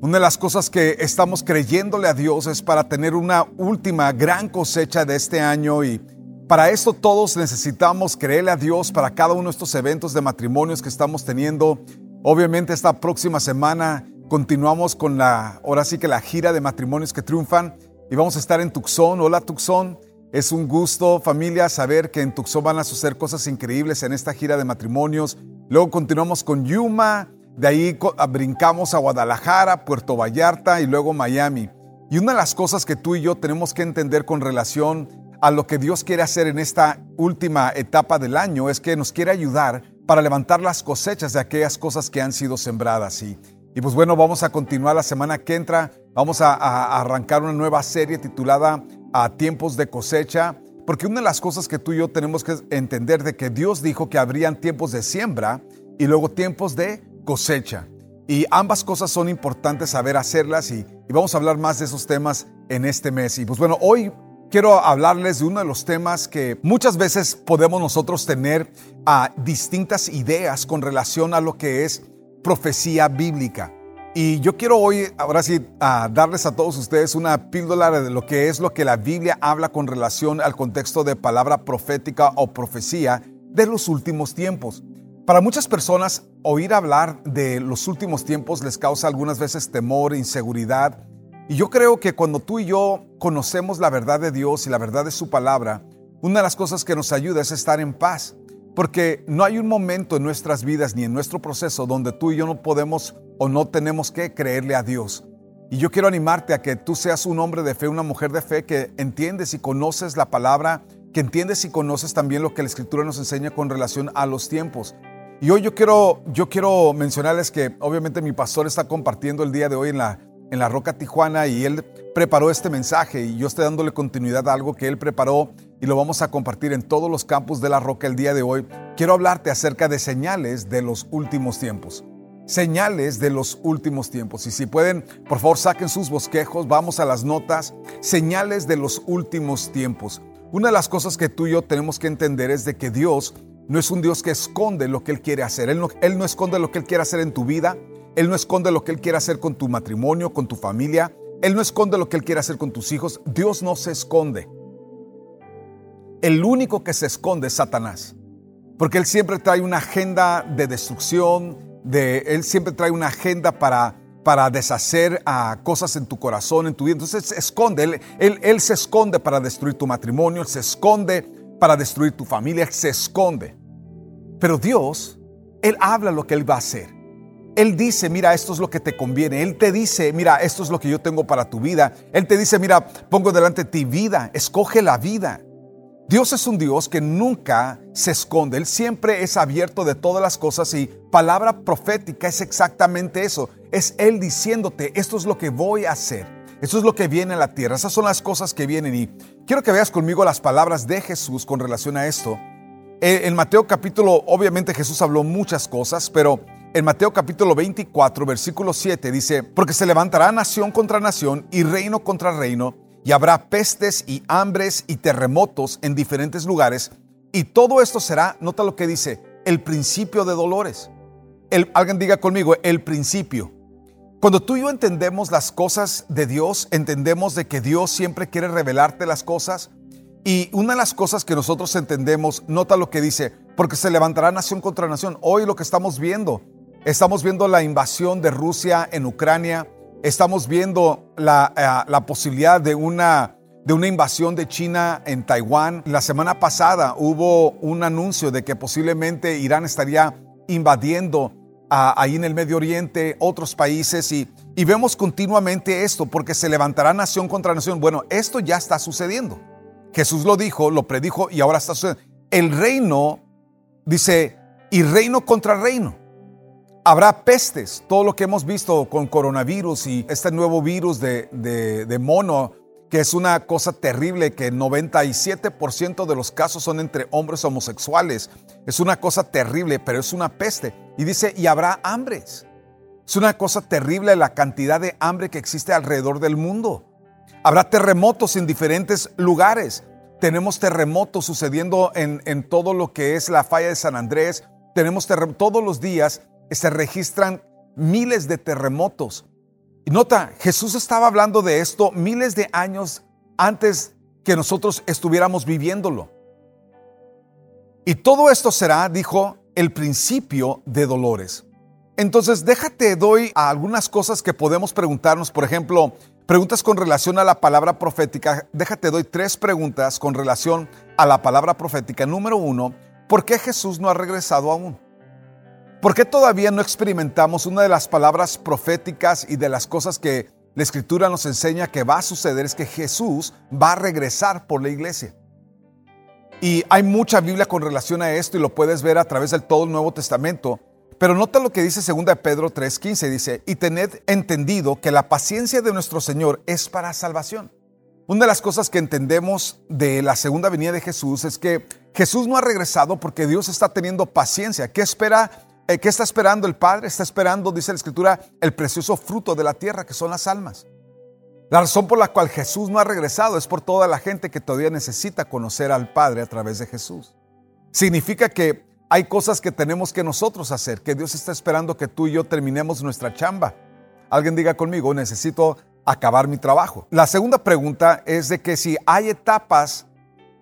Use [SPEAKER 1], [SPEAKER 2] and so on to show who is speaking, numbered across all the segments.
[SPEAKER 1] una de las cosas que estamos creyéndole a Dios es para tener una última gran cosecha de este año y para esto todos necesitamos creerle a Dios para cada uno de estos eventos de matrimonios que estamos teniendo. Obviamente esta próxima semana continuamos con la, ahora sí que la gira de matrimonios que triunfan y vamos a estar en Tucson. Hola Tucson, es un gusto familia saber que en Tucson van a suceder cosas increíbles en esta gira de matrimonios. Luego continuamos con Yuma. De ahí brincamos a Guadalajara, Puerto Vallarta y luego Miami. Y una de las cosas que tú y yo tenemos que entender con relación a lo que Dios quiere hacer en esta última etapa del año es que nos quiere ayudar para levantar las cosechas de aquellas cosas que han sido sembradas. Y, y pues bueno, vamos a continuar la semana que entra. Vamos a, a arrancar una nueva serie titulada A tiempos de cosecha. Porque una de las cosas que tú y yo tenemos que entender de que Dios dijo que habrían tiempos de siembra y luego tiempos de cosecha. Y ambas cosas son importantes saber hacerlas y, vamos a hablar más de esos temas en este mes. Y pues bueno, hoy quiero hablarles de uno de los temas que muchas veces podemos nosotros tener a distintas ideas con relación a lo que es profecía bíblica. Y yo quiero hoy, ahora sí, a darles a todos ustedes una píldora de lo que es lo que la Biblia habla con relación al contexto de palabra profética o profecía de los últimos tiempos. Para muchas personas, oír hablar de los últimos tiempos les causa algunas veces temor, inseguridad. Y yo creo que cuando tú y yo conocemos la verdad de Dios y la verdad de su palabra, una de las cosas que nos ayuda es estar en paz. Porque no hay un momento en nuestras vidas ni en nuestro proceso donde tú y yo no podemos o no tenemos que creerle a Dios. Y yo quiero animarte a que tú seas un hombre de fe, una mujer de fe que entiendes y conoces la palabra, que entiendes y conoces también lo que la Escritura nos enseña con relación a los tiempos. Y hoy yo quiero, yo quiero mencionarles que obviamente mi pastor está compartiendo el día de hoy en la, en la Roca Tijuana y él preparó este mensaje y yo estoy dándole continuidad a algo que él preparó y lo vamos a compartir en todos los campos de la Roca el día de hoy. Quiero hablarte acerca de señales de los últimos tiempos. Señales de los últimos tiempos. Y si pueden, por favor, saquen sus bosquejos, vamos a las notas. Señales de los últimos tiempos. Una de las cosas que tú y yo tenemos que entender es de que Dios no es un Dios que esconde lo que Él quiere hacer. Él no, él no esconde lo que Él quiere hacer en tu vida. Él no esconde lo que Él quiere hacer con tu matrimonio, con tu familia. Él no esconde lo que Él quiere hacer con tus hijos. Dios no se esconde. El único que se esconde es Satanás. Porque Él siempre trae una agenda de destrucción, de, Él siempre trae una agenda para, para deshacer a cosas en tu corazón, en tu vida. Entonces se esconde, él, él, él se esconde para destruir tu matrimonio, Él se esconde para destruir tu familia, se esconde. Pero Dios, Él habla lo que Él va a hacer. Él dice, mira, esto es lo que te conviene. Él te dice, mira, esto es lo que yo tengo para tu vida. Él te dice, mira, pongo delante de ti vida, escoge la vida. Dios es un Dios que nunca se esconde, Él siempre es abierto de todas las cosas y palabra profética es exactamente eso. Es Él diciéndote, esto es lo que voy a hacer, esto es lo que viene a la tierra, esas son las cosas que vienen y quiero que veas conmigo las palabras de Jesús con relación a esto. Eh, en Mateo capítulo, obviamente Jesús habló muchas cosas, pero en Mateo capítulo 24, versículo 7 dice, porque se levantará nación contra nación y reino contra reino, y habrá pestes y hambres y terremotos en diferentes lugares, y todo esto será, nota lo que dice, el principio de dolores. Alguien diga conmigo, el principio. Cuando tú y yo entendemos las cosas de Dios, entendemos de que Dios siempre quiere revelarte las cosas, y una de las cosas que nosotros entendemos, nota lo que dice, porque se levantará nación contra nación. Hoy lo que estamos viendo, estamos viendo la invasión de Rusia en Ucrania, estamos viendo la, eh, posibilidad de una, de una invasión de China en Taiwán. La semana pasada hubo un anuncio de que posiblemente Irán estaría invadiendo ahí en el Medio Oriente, otros países y, vemos continuamente esto porque se levantará nación contra nación. Bueno, esto ya está sucediendo. Jesús lo dijo, lo predijo y ahora está sucediendo. El reino, dice, y reino contra reino. Habrá pestes, todo lo que hemos visto con coronavirus y este nuevo virus de, de, mono que es una cosa terrible, que 97% de los casos son entre hombres homosexuales. Es una cosa terrible, pero es una peste. Y dice, y habrá hambres. Es una cosa terrible la cantidad de hambre que existe alrededor del mundo. Habrá terremotos en diferentes lugares. Tenemos terremotos sucediendo en, en todo lo que es la falla de San Andrés. Tenemos todos los días se registran miles de terremotos. Y nota, Jesús estaba hablando de esto miles de años antes que nosotros estuviéramos viviéndolo. Y todo esto será, dijo, el principio de dolores. Entonces, déjate, doy algunas cosas que podemos preguntarnos. Por ejemplo, preguntas con relación a la palabra profética. Déjate, doy tres preguntas con relación a la palabra profética. Número uno, ¿por qué Jesús no ha regresado aún? ¿Por qué todavía no experimentamos una de las palabras proféticas y de las cosas que la escritura nos enseña que va a suceder es que Jesús va a regresar por la iglesia? Y hay mucha Biblia con relación a esto y lo puedes ver a través del todo Nuevo Testamento. Pero nota lo que dice 2 Pedro 3:15, dice, y tened entendido que la paciencia de nuestro Señor es para salvación. Una de las cosas que entendemos de la segunda venida de Jesús es que Jesús no ha regresado porque Dios está teniendo paciencia. ¿Qué espera eh, ¿Qué está esperando el Padre? Está esperando, dice la Escritura, el precioso fruto de la tierra, que son las almas. La razón por la cual Jesús no ha regresado es por toda la gente que todavía necesita conocer al Padre a través de Jesús. Significa que hay cosas que tenemos que nosotros hacer, que Dios está esperando que tú y yo terminemos nuestra chamba. Alguien diga conmigo, necesito acabar mi trabajo. La segunda pregunta es de que si hay etapas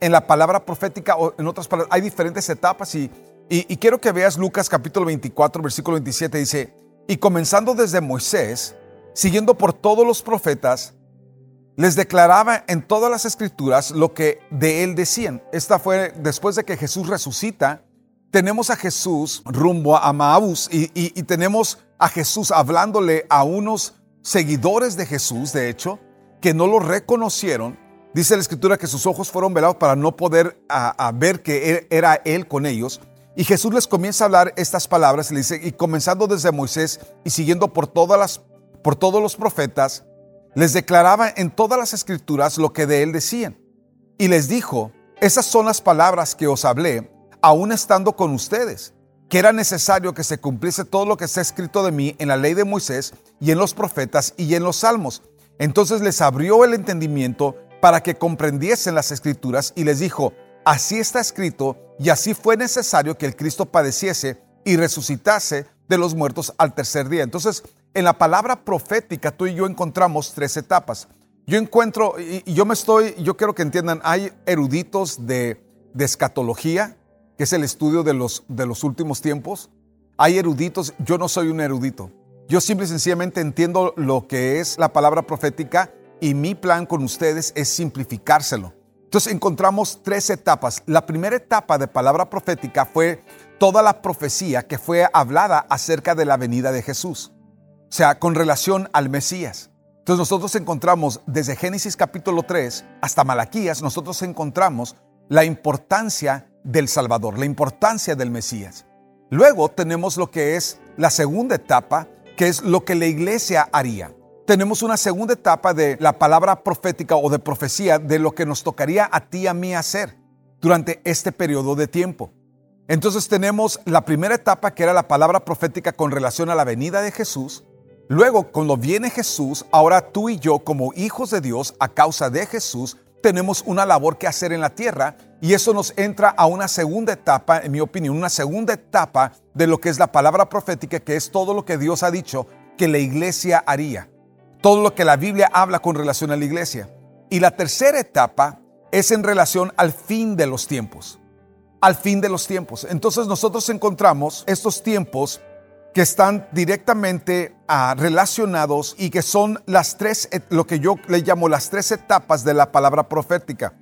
[SPEAKER 1] en la palabra profética o en otras palabras, hay diferentes etapas y y, quiero que veas Lucas capítulo 24, versículo 27, dice, y comenzando desde Moisés, siguiendo por todos los profetas, les declaraba en todas las escrituras lo que de él decían. Esta fue después de que Jesús resucita, tenemos a Jesús rumbo a Maús y, tenemos a Jesús hablándole a unos seguidores de Jesús, de hecho, que no lo reconocieron. Dice la escritura que sus ojos fueron velados para no poder ver que era él con ellos. Y Jesús les comienza a hablar estas palabras, le dice, y comenzando desde Moisés y siguiendo por, todas las, por todos los profetas, les declaraba en todas las escrituras lo que de él decían. Y les dijo, esas son las palabras que os hablé, aún estando con ustedes, que era necesario que se cumpliese todo lo que está escrito de mí en la ley de Moisés y en los profetas y en los salmos. Entonces les abrió el entendimiento para que comprendiesen las escrituras y les dijo, Así está escrito y así fue necesario que el Cristo padeciese y resucitase de los muertos al tercer día. Entonces, en la palabra profética tú y yo encontramos tres etapas. Yo encuentro, y yo me estoy, yo quiero que entiendan, hay eruditos de, de escatología, que es el estudio de los, de los últimos tiempos. Hay eruditos, yo no soy un erudito. Yo simple y sencillamente entiendo lo que es la palabra profética y mi plan con ustedes es simplificárselo. Entonces encontramos tres etapas. La primera etapa de palabra profética fue toda la profecía que fue hablada acerca de la venida de Jesús, o sea, con relación al Mesías. Entonces nosotros encontramos desde Génesis capítulo 3 hasta Malaquías, nosotros encontramos la importancia del Salvador, la importancia del Mesías. Luego tenemos lo que es la segunda etapa, que es lo que la iglesia haría tenemos una segunda etapa de la palabra profética o de profecía de lo que nos tocaría a ti y a mí hacer durante este periodo de tiempo. Entonces tenemos la primera etapa que era la palabra profética con relación a la venida de Jesús. Luego, cuando viene Jesús, ahora tú y yo como hijos de Dios, a causa de Jesús, tenemos una labor que hacer en la tierra y eso nos entra a una segunda etapa, en mi opinión, una segunda etapa de lo que es la palabra profética, que es todo lo que Dios ha dicho que la iglesia haría todo lo que la Biblia habla con relación a la iglesia. Y la tercera etapa es en relación al fin de los tiempos. Al fin de los tiempos. Entonces nosotros encontramos estos tiempos que están directamente ah, relacionados y que son las tres, lo que yo le llamo las tres etapas de la palabra profética.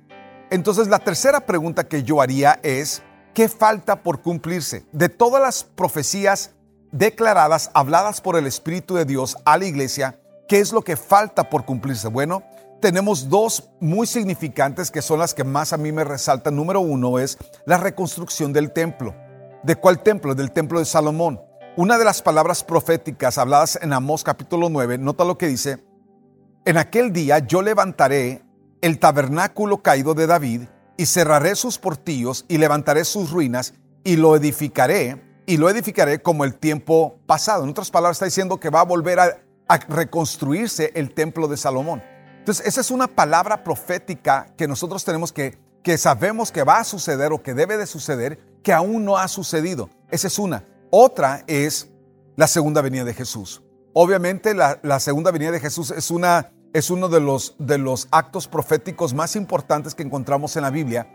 [SPEAKER 1] Entonces la tercera pregunta que yo haría es, ¿qué falta por cumplirse? De todas las profecías declaradas, habladas por el Espíritu de Dios a la iglesia, ¿Qué es lo que falta por cumplirse? Bueno, tenemos dos muy significantes que son las que más a mí me resaltan. Número uno es la reconstrucción del templo. ¿De cuál templo? Del templo de Salomón. Una de las palabras proféticas habladas en Amós capítulo 9, nota lo que dice, en aquel día yo levantaré el tabernáculo caído de David, y cerraré sus portillos y levantaré sus ruinas y lo edificaré y lo edificaré como el tiempo pasado. En otras palabras, está diciendo que va a volver a, reconstruirse el templo de Salomón. Entonces, esa es una palabra profética que nosotros tenemos que, que sabemos que va a suceder o que debe de suceder, que aún no ha sucedido. Esa es una. Otra es la segunda venida de Jesús. Obviamente la, segunda venida de Jesús es una es uno de los, de los actos proféticos más importantes que encontramos en la Biblia.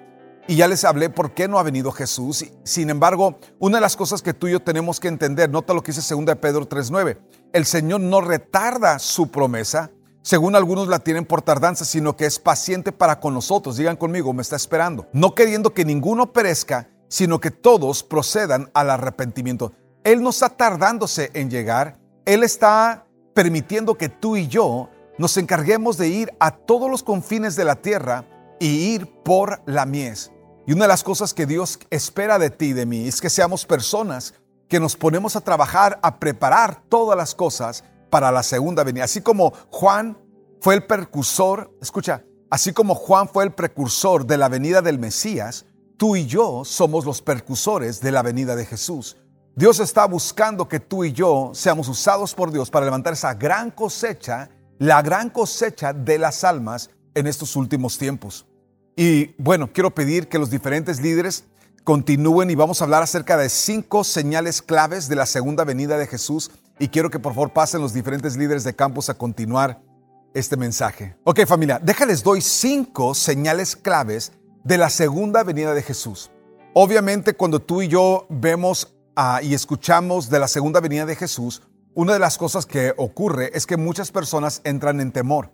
[SPEAKER 1] Y ya les hablé por qué no ha venido Jesús. Sin embargo, una de las cosas que tú y yo tenemos que entender, nota lo que dice 2 Pedro 3.9, el Señor no retarda su promesa, según algunos la tienen por tardanza, sino que es paciente para con nosotros. Digan conmigo, me está esperando. No queriendo que ninguno perezca, sino que todos procedan al arrepentimiento. Él no está tardándose en llegar, Él está permitiendo que tú y yo nos encarguemos de ir a todos los confines de la tierra y ir por la mies. Y una de las cosas que Dios espera de ti y de mí es que seamos personas que nos ponemos a trabajar, a preparar todas las cosas para la segunda venida. Así como Juan fue el precursor, escucha, así como Juan fue el precursor de la venida del Mesías, tú y yo somos los precursores de la venida de Jesús. Dios está buscando que tú y yo seamos usados por Dios para levantar esa gran cosecha la gran cosecha de las almas en estos últimos tiempos. Y bueno, quiero pedir que los diferentes líderes continúen y vamos a hablar acerca de cinco señales claves de la segunda venida de Jesús. Y quiero que por favor pasen los diferentes líderes de campus a continuar este mensaje. Ok familia, déjales doy cinco señales claves de la segunda venida de Jesús. Obviamente cuando tú y yo vemos ah, y escuchamos de la segunda venida de Jesús, una de las cosas que ocurre es que muchas personas entran en temor.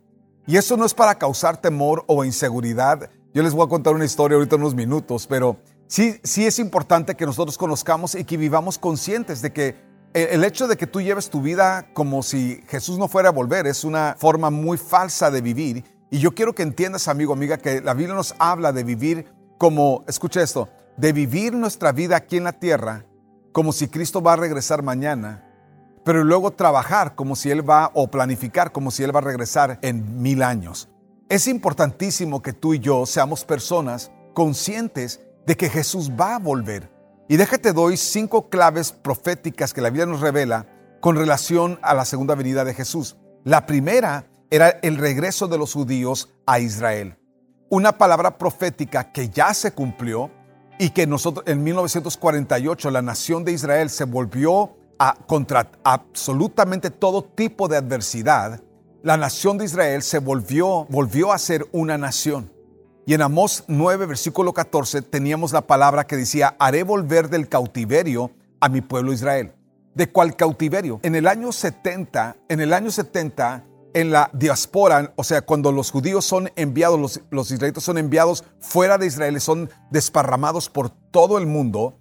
[SPEAKER 1] Y eso no es para causar temor o inseguridad. Yo les voy a contar una historia ahorita en unos minutos, pero sí, sí es importante que nosotros conozcamos y que vivamos conscientes de que el hecho de que tú lleves tu vida como si Jesús no fuera a volver es una forma muy falsa de vivir. Y yo quiero que entiendas, amigo, amiga, que la Biblia nos habla de vivir como, escucha esto, de vivir nuestra vida aquí en la tierra como si Cristo va a regresar mañana pero luego trabajar como si Él va o planificar como si Él va a regresar en mil años. Es importantísimo que tú y yo seamos personas conscientes de que Jesús va a volver. Y déjate doy cinco claves proféticas que la Biblia nos revela con relación a la segunda venida de Jesús. La primera era el regreso de los judíos a Israel. Una palabra profética que ya se cumplió y que nosotros en 1948 la nación de Israel se volvió contra absolutamente todo tipo de adversidad, la nación de Israel se volvió, volvió a ser una nación. Y en Amós 9, versículo 14, teníamos la palabra que decía, haré volver del cautiverio a mi pueblo Israel. ¿De cuál cautiverio? En el año 70, en el año 70, en la diáspora, o sea, cuando los judíos son enviados, los, israelitas son enviados fuera de Israel, son desparramados por todo el mundo,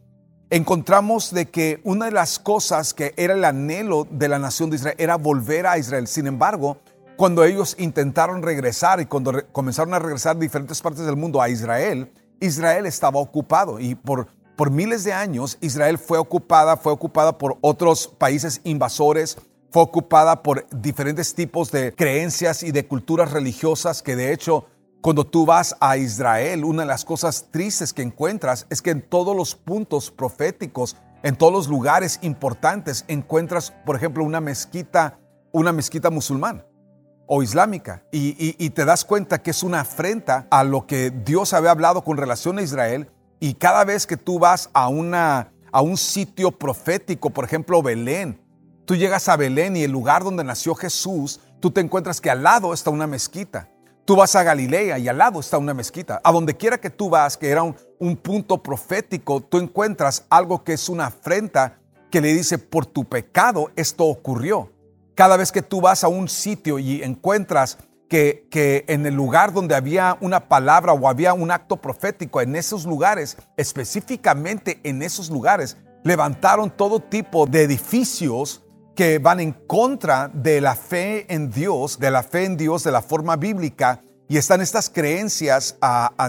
[SPEAKER 1] encontramos de que una de las cosas que era el anhelo de la nación de Israel era volver a Israel. Sin embargo, cuando ellos intentaron regresar y cuando comenzaron a regresar de diferentes partes del mundo a Israel, Israel estaba ocupado y por, por miles de años Israel fue ocupada, fue ocupada por otros países invasores, fue ocupada por diferentes tipos de creencias y de culturas religiosas que de hecho cuando tú vas a Israel, una de las cosas tristes que encuentras es que en todos los puntos proféticos, en todos los lugares importantes, encuentras, por ejemplo, una mezquita, una mezquita musulmana o islámica. Y, te das cuenta que es una afrenta a lo que Dios había hablado con relación a Israel. Y cada vez que tú vas a, una, a un sitio profético, por ejemplo, Belén, tú llegas a Belén y el lugar donde nació Jesús, tú te encuentras que al lado está una mezquita. Tú vas a Galilea y al lado está una mezquita. A donde quiera que tú vas, que era un, punto profético, tú encuentras algo que es una afrenta que le dice, por tu pecado esto ocurrió. Cada vez que tú vas a un sitio y encuentras que, que, en el lugar donde había una palabra o había un acto profético, en esos lugares, específicamente en esos lugares, levantaron todo tipo de edificios que van en contra de la fe en Dios, de la fe en Dios de la forma bíblica, y están estas creencias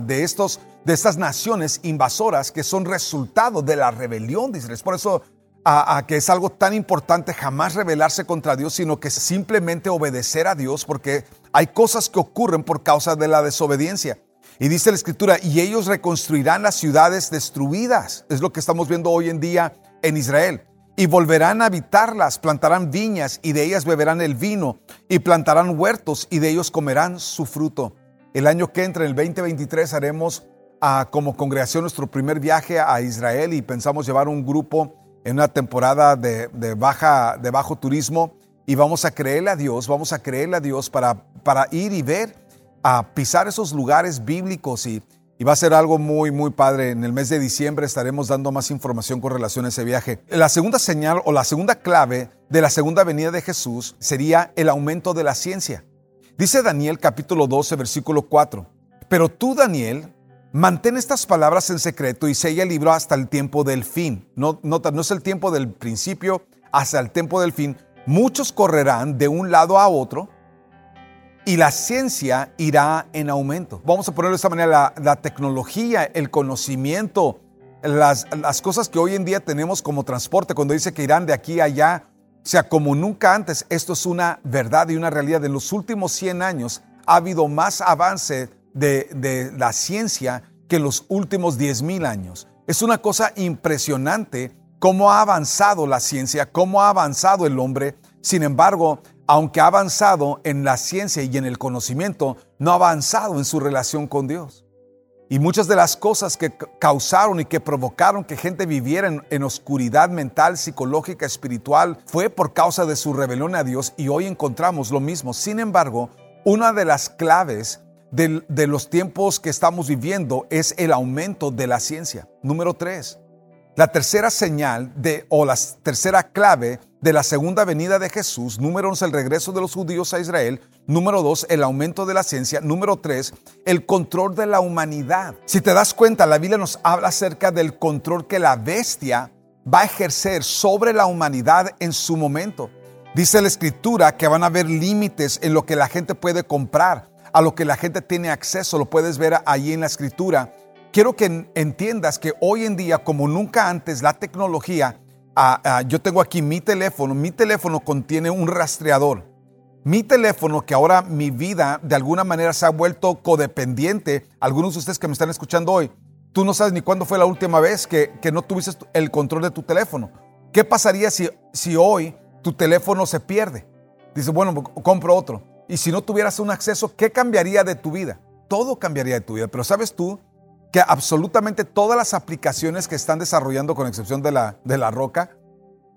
[SPEAKER 1] de, estos, de estas naciones invasoras que son resultado de la rebelión de Israel. Por eso a, que es algo tan importante jamás rebelarse contra Dios, sino que simplemente obedecer a Dios, porque hay cosas que ocurren por causa de la desobediencia. Y dice la escritura, y ellos reconstruirán las ciudades destruidas. Es lo que estamos viendo hoy en día en Israel. Y volverán a habitarlas, plantarán viñas y de ellas beberán el vino, y plantarán huertos y de ellos comerán su fruto. El año que entra, en el 2023, haremos ah, como congregación nuestro primer viaje a Israel y pensamos llevar un grupo en una temporada de, baja, de bajo turismo y vamos a creerle a Dios, vamos a creerle a Dios para, para ir y ver, a pisar esos lugares bíblicos y, y va a ser algo muy, muy padre. En el mes de diciembre estaremos dando más información con relación a ese viaje. La segunda señal o la segunda clave de la segunda venida de Jesús sería el aumento de la ciencia. Dice Daniel capítulo 12, versículo 4. Pero tú, Daniel, Mantén estas palabras en secreto y sella el libro hasta el tiempo del fin. No, nota, no es el tiempo del principio hasta el tiempo del fin. Muchos correrán de un lado a otro y la ciencia irá en aumento. Vamos a ponerlo de esta manera, la, tecnología, el conocimiento, las, cosas que hoy en día tenemos como transporte, cuando dice que irán de aquí a allá, o sea, como nunca antes, esto es una verdad y una realidad. En los últimos 100 años ha habido más avance de, la ciencia que los últimos 10.000 años. Es una cosa impresionante cómo ha avanzado la ciencia, cómo ha avanzado el hombre. Sin embargo, aunque ha avanzado en la ciencia y en el conocimiento, no ha avanzado en su relación con Dios. Y muchas de las cosas que causaron y que provocaron que gente viviera en, oscuridad mental, psicológica, espiritual, fue por causa de su rebelión a Dios y hoy encontramos lo mismo. Sin embargo, una de las claves de, los tiempos que estamos viviendo es el aumento de la ciencia. Número tres, la tercera señal de, o la tercera clave de la segunda venida de Jesús, número uno, el regreso de los judíos a Israel, número dos, el aumento de la ciencia, número tres, el control de la humanidad. Si te das cuenta, la Biblia nos habla acerca del control que la bestia va a ejercer sobre la humanidad en su momento. Dice la escritura que van a haber límites en lo que la gente puede comprar a lo que la gente tiene acceso, lo puedes ver ahí en la escritura. Quiero que entiendas que hoy en día, como nunca antes, la tecnología, ah, ah, yo tengo aquí mi teléfono, mi teléfono contiene un rastreador. Mi teléfono, que ahora mi vida de alguna manera se ha vuelto codependiente, algunos de ustedes que me están escuchando hoy, tú no sabes ni cuándo fue la última vez que, que no tuviste el control de tu teléfono. ¿Qué pasaría si, si hoy tu teléfono se pierde? Dice, bueno, compro otro. Y si no tuvieras un acceso, ¿qué cambiaría de tu vida? Todo cambiaría de tu vida. Pero sabes tú que absolutamente todas las aplicaciones que están desarrollando, con excepción de la, de la roca,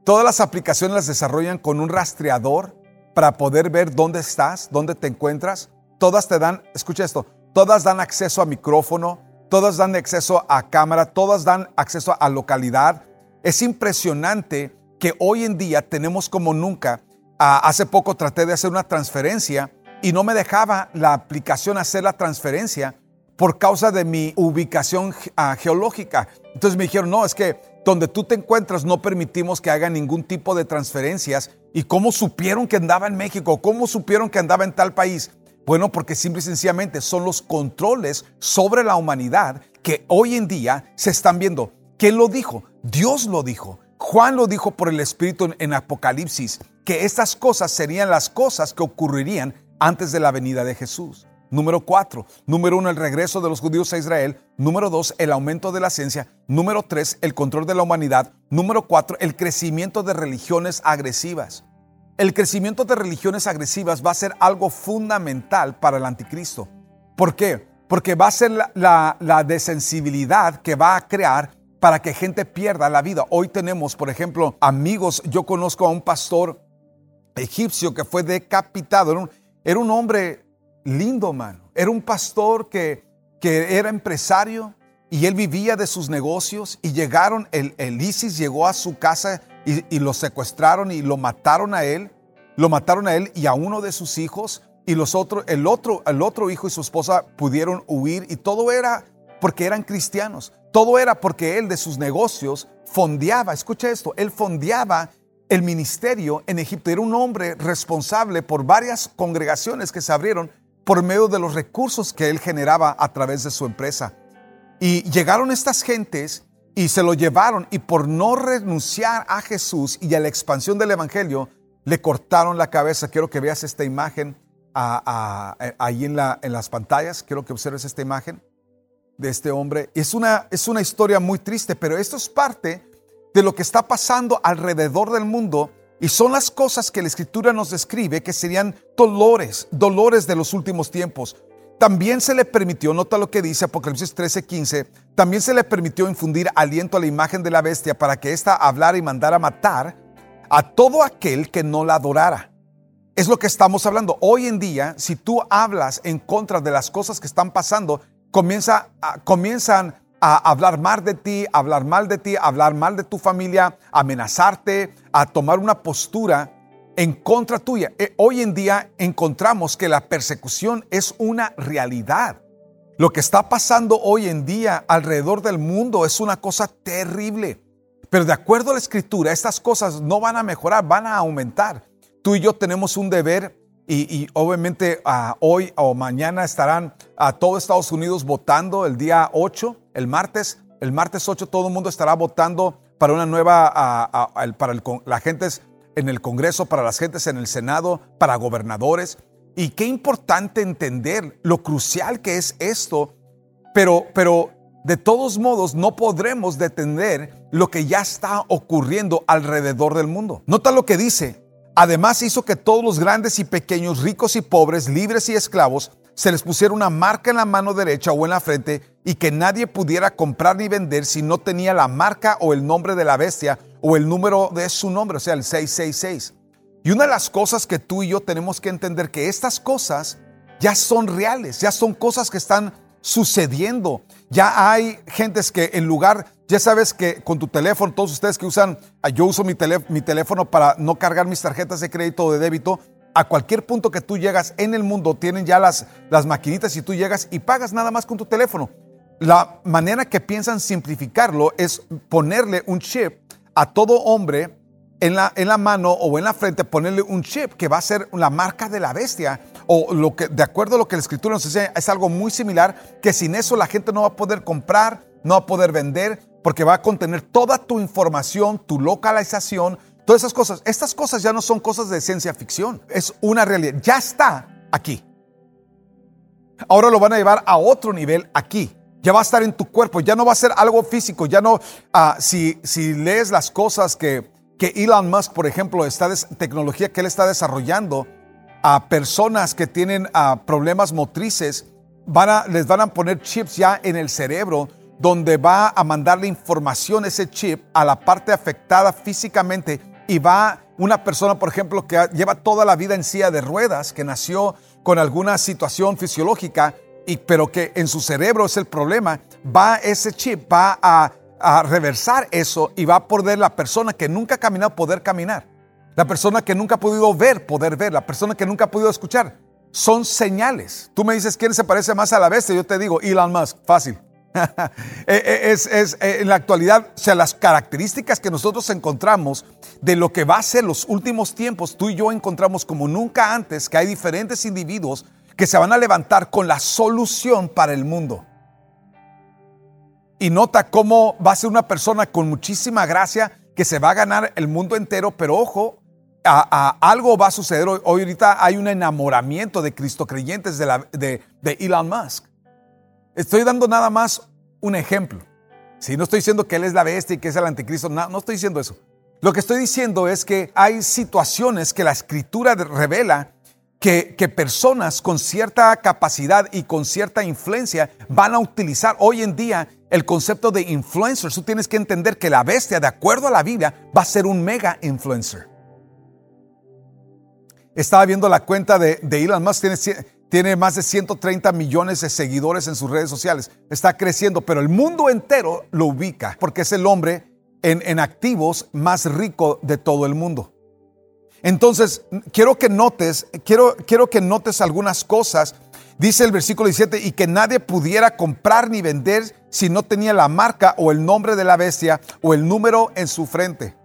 [SPEAKER 1] todas las aplicaciones las desarrollan con un rastreador para poder ver dónde estás, dónde te encuentras. Todas te dan, escucha esto, todas dan acceso a micrófono, todas dan acceso a cámara, todas dan acceso a localidad. Es impresionante que hoy en día tenemos como nunca hace poco traté de hacer una transferencia y no me dejaba la aplicación hacer la transferencia por causa de mi ubicación ah, geológica. Entonces me dijeron, no, es que donde tú te encuentras no permitimos que haga ningún tipo de transferencias. ¿Y cómo supieron que andaba en México? ¿Cómo supieron que andaba en tal país? Bueno, porque simple y sencillamente son los controles sobre la humanidad que hoy en día se están viendo. ¿Quién lo dijo? Dios lo dijo. Juan lo dijo por el Espíritu en Apocalipsis que estas cosas serían las cosas que ocurrirían antes de la venida de Jesús. Número cuatro, número uno, el regreso de los judíos a Israel. Número dos, el aumento de la ciencia. Número tres, el control de la humanidad. Número cuatro, el crecimiento de religiones agresivas. El crecimiento de religiones agresivas va a ser algo fundamental para el anticristo. ¿Por qué? Porque va a ser la, la, la desensibilidad que va a crear para que gente pierda la vida. Hoy tenemos, por ejemplo, amigos, yo conozco a un pastor egipcio que fue decapitado. Era un, hombre lindo, mano. Era un pastor que, que era empresario y él vivía de sus negocios y llegaron, el, el ISIS llegó a su casa y, y, lo secuestraron y lo mataron a él. Lo mataron a él y a uno de sus hijos y los otros, el otro, el otro hijo y su esposa pudieron huir y todo era porque eran cristianos. Todo era porque él de sus negocios fondeaba, escucha esto, él fondeaba el ministerio en Egipto. Era un hombre responsable por varias congregaciones que se abrieron por medio de los recursos que él generaba a través de su empresa. Y llegaron estas gentes y se lo llevaron y por no renunciar a Jesús y a la expansión del Evangelio, le cortaron la cabeza. Quiero que veas esta imagen ahí en, la, en las pantallas. Quiero que observes esta imagen de este hombre. Es una, es una historia muy triste, pero esto es parte de lo que está pasando alrededor del mundo y son las cosas que la escritura nos describe que serían dolores, dolores de los últimos tiempos. También se le permitió, nota lo que dice Apocalipsis 13:15, también se le permitió infundir aliento a la imagen de la bestia para que ésta hablara y mandara matar a todo aquel que no la adorara. Es lo que estamos hablando. Hoy en día, si tú hablas en contra de las cosas que están pasando, comienza comienzan a hablar mal de ti, a hablar mal de ti, a hablar mal de tu familia, a amenazarte, a tomar una postura en contra tuya. Eh, hoy en día encontramos que la persecución es una realidad. Lo que está pasando hoy en día alrededor del mundo es una cosa terrible. Pero de acuerdo a la escritura, estas cosas no van a mejorar, van a aumentar. Tú y yo tenemos un deber y, obviamente ah, hoy o mañana estarán a todo Estados Unidos votando el día 8, el martes. El martes 8 todo el mundo estará votando para una nueva, ah, para la gente en el Congreso, para las gentes en el Senado, para gobernadores. Y qué importante entender lo crucial que es esto, pero, pero de todos modos no podremos detener lo que ya está ocurriendo alrededor del mundo. Nota lo que dice, Además hizo que todos los grandes y pequeños, ricos y pobres, libres y esclavos, se les pusiera una marca en la mano derecha o en la frente y que nadie pudiera comprar ni vender si no tenía la marca o el nombre de la bestia o el número de su nombre, o sea, el 666. Y una de las cosas que tú y yo tenemos que entender que estas cosas ya son reales, ya son cosas que están sucediendo. Ya hay gentes que en lugar, ya sabes que con tu teléfono, todos ustedes que usan, ah, yo uso mi, mi teléfono para no cargar mis tarjetas de crédito o de débito, a cualquier punto que tú llegas en el mundo tienen ya las, las maquinitas y tú llegas y pagas nada más con tu teléfono. La manera que piensan simplificarlo es ponerle un chip a todo hombre en la, en la mano o en la frente, ponerle un chip que va a ser la marca de la bestia o lo que, de acuerdo a lo que la escritura nos enseña, es algo muy similar, que sin eso la gente no va a poder comprar, no va a poder vender, porque va a contener toda tu información, tu localización, todas esas cosas. Estas cosas ya no son cosas de ciencia ficción, es una realidad, ya está aquí. Ahora lo van a llevar a otro nivel aquí. Ya va a estar en tu cuerpo, ya no va a ser algo físico, ya no, ah, si, si lees las cosas que, que Elon Musk, por ejemplo, está tecnología que él está desarrollando, a personas que tienen problemas motrices, van a, les van a poner chips ya en el cerebro donde va a mandarle información ese chip a la parte afectada físicamente y va una persona, por ejemplo, que lleva toda la vida en silla de ruedas, que nació con alguna situación fisiológica, y, pero que en su cerebro es el problema, va ese chip, va a, reversar eso y va a poder la persona que nunca ha caminado poder caminar. La persona que nunca ha podido ver, poder ver. La persona que nunca ha podido escuchar. Son señales. Tú me dices quién se parece más a la bestia. Yo te digo Elon Musk. Fácil. Eh, eh, es, es, eh, en la actualidad, o sea, las características que nosotros encontramos de lo que va a ser los últimos tiempos, tú y yo encontramos como nunca antes que hay diferentes individuos que se van a levantar con la solución para el mundo. Y nota cómo va a ser una persona con muchísima gracia que se va a ganar el mundo entero, pero ojo, algo va a suceder hoy. Ahorita hay un enamoramiento de Cristo creyentes de, de, Elon Musk. Estoy dando nada más un ejemplo. Si no estoy diciendo que él es la bestia y que es el anticristo, no, no estoy diciendo eso. Lo que estoy diciendo es que hay situaciones que la escritura revela que, personas con cierta capacidad y con cierta influencia van a utilizar hoy en día el concepto de influencer. Tú tienes que entender que la bestia, de acuerdo a la Biblia, va a ser un mega influencer. Estaba viendo la cuenta de, Elon Musk, tiene, más de 130 millones de seguidores en sus redes sociales. Está creciendo, pero el mundo entero lo ubica porque es el hombre en activos más rico de todo el mundo. Entonces, quiero que notes, quiero, quiero que notes algunas cosas. Dice el versículo 17, y que nadie pudiera comprar ni vender si no tenía la marca o el nombre de la bestia o el número en su frente.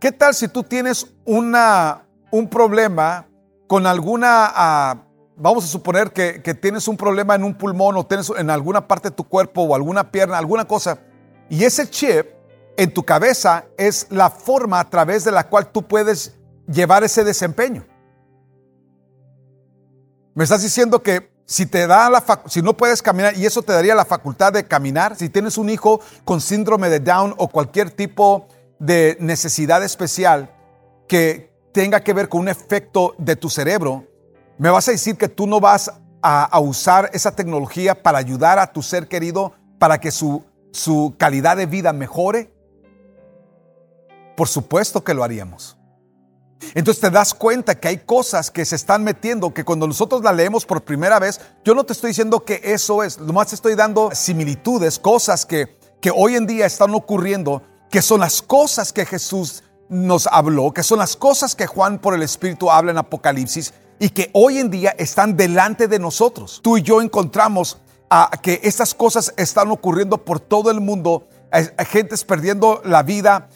[SPEAKER 1] ¿Qué tal si tú tienes una, un problema con alguna, ah, vamos a suponer que, tienes un problema en un pulmón o tienes en alguna parte de tu cuerpo o alguna pierna, alguna cosa, Y ese chip en tu cabeza es la forma a través de la cual tú puedes llevar ese desempeño. Me estás diciendo que si te da la si no puedes caminar y eso te daría la facultad de caminar, si tienes un hijo con síndrome de Down o cualquier tipo de necesidad especial que tenga que ver con un efecto de tu cerebro, me vas a decir que tú no vas a, usar esa tecnología para ayudar a tu ser querido para que su, su calidad de vida mejore. Por supuesto que lo haríamos. Entonces te das cuenta que hay cosas que se están metiendo, que cuando nosotros la leemos por primera vez, yo no te estoy diciendo que eso es, nomás estoy dando similitudes, cosas que, que hoy en día están ocurriendo, que son las cosas que Jesús nos habló, que son las cosas que Juan por el Espíritu habla en Apocalipsis y que hoy en día están delante de nosotros. Tú y yo encontramos a que estas cosas están ocurriendo por todo el mundo, hay, gentes perdiendo la vida,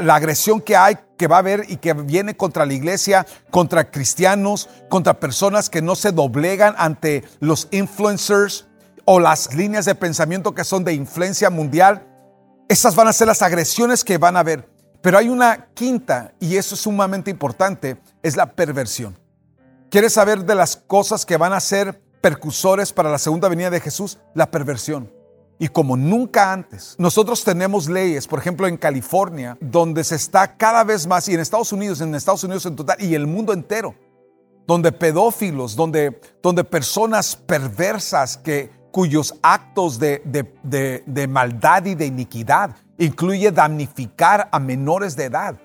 [SPEAKER 1] la agresión que hay, que va a haber y que viene contra la iglesia, contra cristianos, contra personas que no se doblegan ante los influencers o las líneas de pensamiento que son de influencia mundial. Esas van a ser las agresiones que van a haber. Pero hay una quinta, y eso es sumamente importante, es la perversión. ¿Quieres saber de las cosas que van a ser percursores para la segunda venida de Jesús? La perversión. Y como nunca antes, nosotros tenemos leyes, por ejemplo en California, donde se está cada vez más, y en Estados Unidos, en Estados Unidos en total, y el mundo entero, donde pedófilos, donde, donde personas perversas que, cuyos actos de, de, de maldad y de iniquidad incluye damnificar a menores de edad,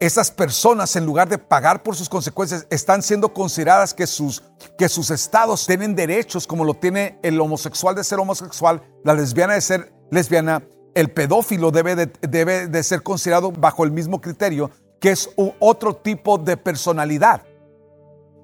[SPEAKER 1] esas personas, en lugar de pagar por sus consecuencias, están siendo consideradas que sus, que sus estados tienen derechos, como lo tiene el homosexual de ser homosexual, la lesbiana de ser lesbiana, el pedófilo debe de, debe de ser considerado bajo el mismo criterio, que es otro tipo de personalidad.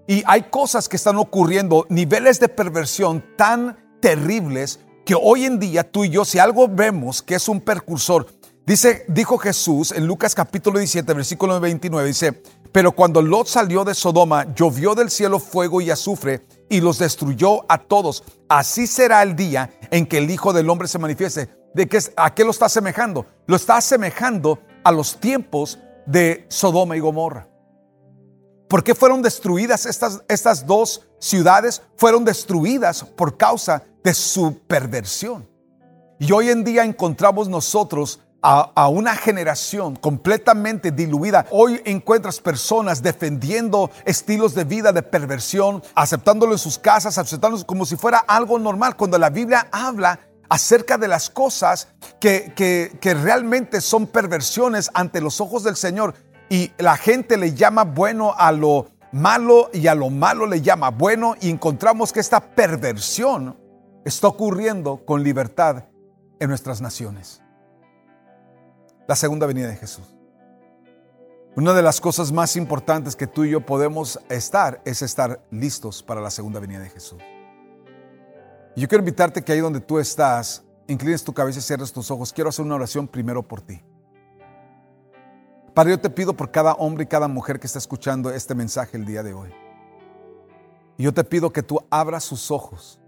[SPEAKER 1] Y hay cosas que están ocurriendo, niveles de perversión tan terribles, que hoy en día tú y yo, si algo vemos que es un precursor, Dice, dijo Jesús en Lucas capítulo 17, versículo 29, dice, pero cuando Lot salió de Sodoma, llovió del cielo fuego y azufre y los destruyó a todos. Así será el día en que el Hijo del Hombre se manifieste. ¿De qué, ¿A qué lo está asemejando? Lo está asemejando a los tiempos de Sodoma y Gomorra. ¿Por qué fueron destruidas estas, estas dos ciudades? Fueron destruidas por causa de su perversión. Y hoy en día encontramos nosotros a, una generación completamente diluida. Hoy encuentras personas defendiendo estilos de vida de perversión, aceptándolo en sus casas, aceptándolo como si fuera algo normal, cuando la Biblia habla acerca de las cosas que, que, que realmente son perversiones ante los ojos del Señor. Y la gente le llama bueno a lo malo y a lo malo le llama bueno y encontramos que esta perversión está ocurriendo con libertad en nuestras naciones la segunda venida de Jesús. Una de las cosas más importantes que tú y yo podemos estar es estar listos para la segunda venida de Jesús. Yo quiero invitarte que ahí donde tú estás, inclines tu cabeza y cierres tus ojos. Quiero hacer una oración primero por ti. Padre, yo te pido por cada hombre y cada mujer que está escuchando este mensaje el día de hoy. Y yo te pido que tú abras sus ojos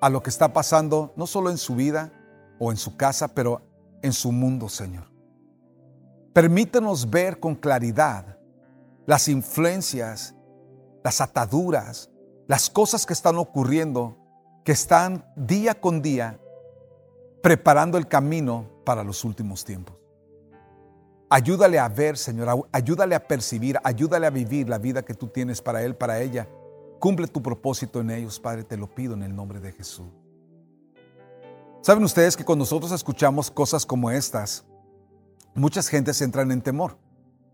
[SPEAKER 1] a lo que está pasando, no solo en su vida o en su casa, pero en su mundo, Señor. Permítenos ver con claridad las influencias, las ataduras, las cosas que están ocurriendo, que están día con día preparando el camino para los últimos tiempos. Ayúdale a ver, Señor, ayúdale a percibir, ayúdale a vivir la vida que tú tienes para Él, para ella. Cumple tu propósito en ellos, Padre, te lo pido en el nombre de Jesús. ¿Saben ustedes que cuando nosotros escuchamos cosas como estas, muchas gentes entran en temor.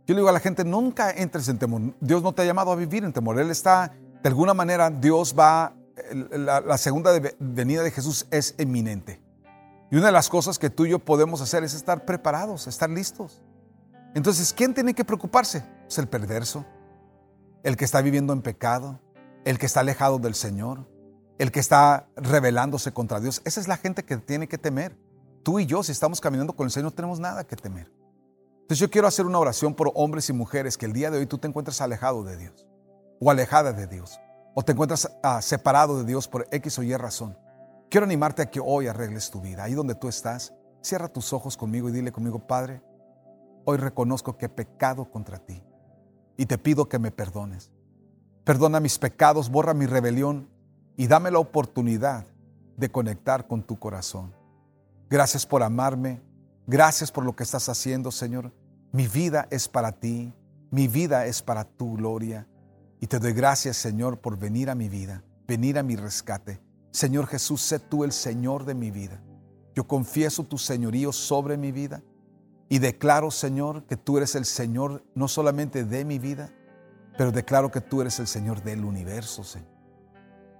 [SPEAKER 1] Yo le digo a la gente, nunca entres en temor. Dios no te ha llamado a vivir en temor. Él está, de alguna manera, Dios va, la, segunda venida de Jesús es eminente. Y una de las cosas que tú y yo podemos hacer es estar preparados, estar listos. Entonces, ¿quién tiene que preocuparse? Es el perverso, el que está viviendo en pecado, el que está alejado del Señor, el que está rebelándose contra Dios. Esa es la gente que tiene que temer tú y yo, si estamos caminando con el Señor, no tenemos nada que temer. Entonces yo quiero hacer una oración por hombres y mujeres que el día de hoy tú te encuentras alejado de Dios o alejada de Dios o te encuentras ah, separado de Dios por X o Y razón. Quiero animarte a que hoy arregles tu vida, ahí donde tú estás. Cierra tus ojos conmigo y dile conmigo, Padre, hoy reconozco que he pecado contra ti y te pido que me perdones. Perdona mis pecados, borra mi rebelión y dame la oportunidad de conectar con tu corazón. Gracias por amarme, gracias por lo que estás haciendo, Señor. Mi vida es para ti, mi vida es para tu gloria. Y te doy gracias, Señor, por venir a mi vida, venir a mi rescate. Señor Jesús, sé tú el Señor de mi vida. Yo confieso tu señorío sobre mi vida y declaro, Señor, que tú eres el Señor no solamente de mi vida, pero declaro que tú eres el Señor del universo, Señor.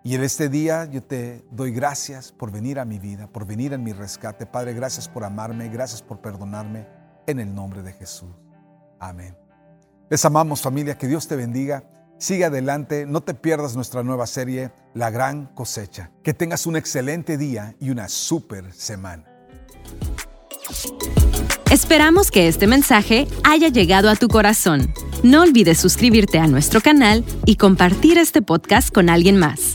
[SPEAKER 1] Y en este día yo te doy gracias por venir a mi vida, por venir en mi rescate. Padre, gracias por amarme, gracias por perdonarme, en el nombre de Jesús. Amén. Les amamos familia, que Dios te bendiga. Sigue adelante, no te pierdas nuestra nueva serie, La Gran Cosecha. Que tengas un excelente día y una super semana.
[SPEAKER 2] Esperamos que este mensaje haya llegado a tu corazón. No olvides suscribirte a nuestro canal y compartir este podcast con alguien más.